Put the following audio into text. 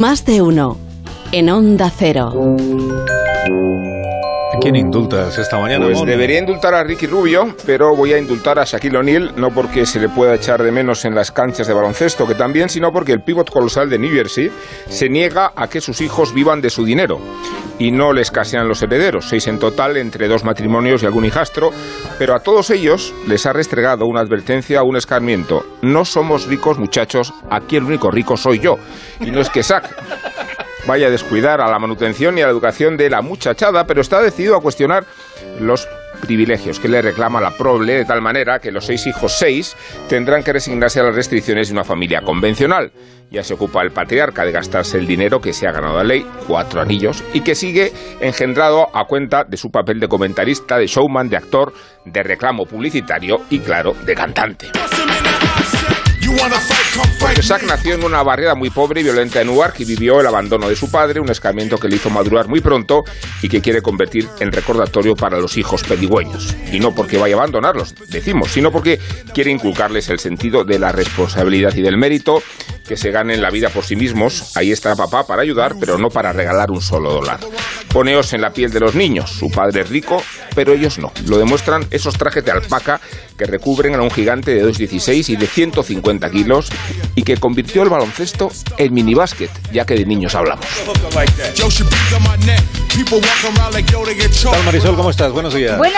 Más de uno. En Onda Cero. ¿A quién indultas esta mañana? Pues debería indultar a Ricky Rubio, pero voy a indultar a Shaquille O'Neal, no porque se le pueda echar de menos en las canchas de baloncesto, que también, sino porque el pívot colosal de New Jersey se niega a que sus hijos vivan de su dinero. Y no le escasean los herederos, seis en total, entre dos matrimonios y algún hijastro, pero a todos ellos les ha restregado una advertencia, un escarmiento. No somos ricos, muchachos, aquí el único rico soy yo. Y no es que Shaq vaya a descuidar a la manutención y a la educación de la muchachada, pero está decidido a cuestionar los privilegios que le reclama la prole de tal manera que los seis hijos seis tendrán que resignarse a las restricciones de una familia convencional. Ya se ocupa el patriarca de gastarse el dinero que se ha ganado a ley, cuatro anillos, y que sigue engendrado a cuenta de su papel de comentarista, de showman, de actor, de reclamo publicitario y, claro, de cantante. Porque nació en una barriada muy pobre y violenta en Newark y vivió el abandono de su padre, un escarmiento que le hizo madurar muy pronto y que quiere convertir en recordatorio para los hijos pedigüeños. Y no porque vaya a abandonarlos, decimos, sino porque quiere inculcarles el sentido de la responsabilidad y del mérito, que se ganen la vida por sí mismos. Ahí está papá para ayudar, pero no para regalar un solo dólar. Poneos en la piel de los niños. Su padre es rico, pero ellos no. Lo demuestran esos trajes de alpaca que recubren a un gigante de 2,16 y de 150 kilos y que convirtió el baloncesto en minibásquet, ya que de niños hablamos. ¿Qué tal, Marisol? ¿Cómo estás? Buenos días. Buenos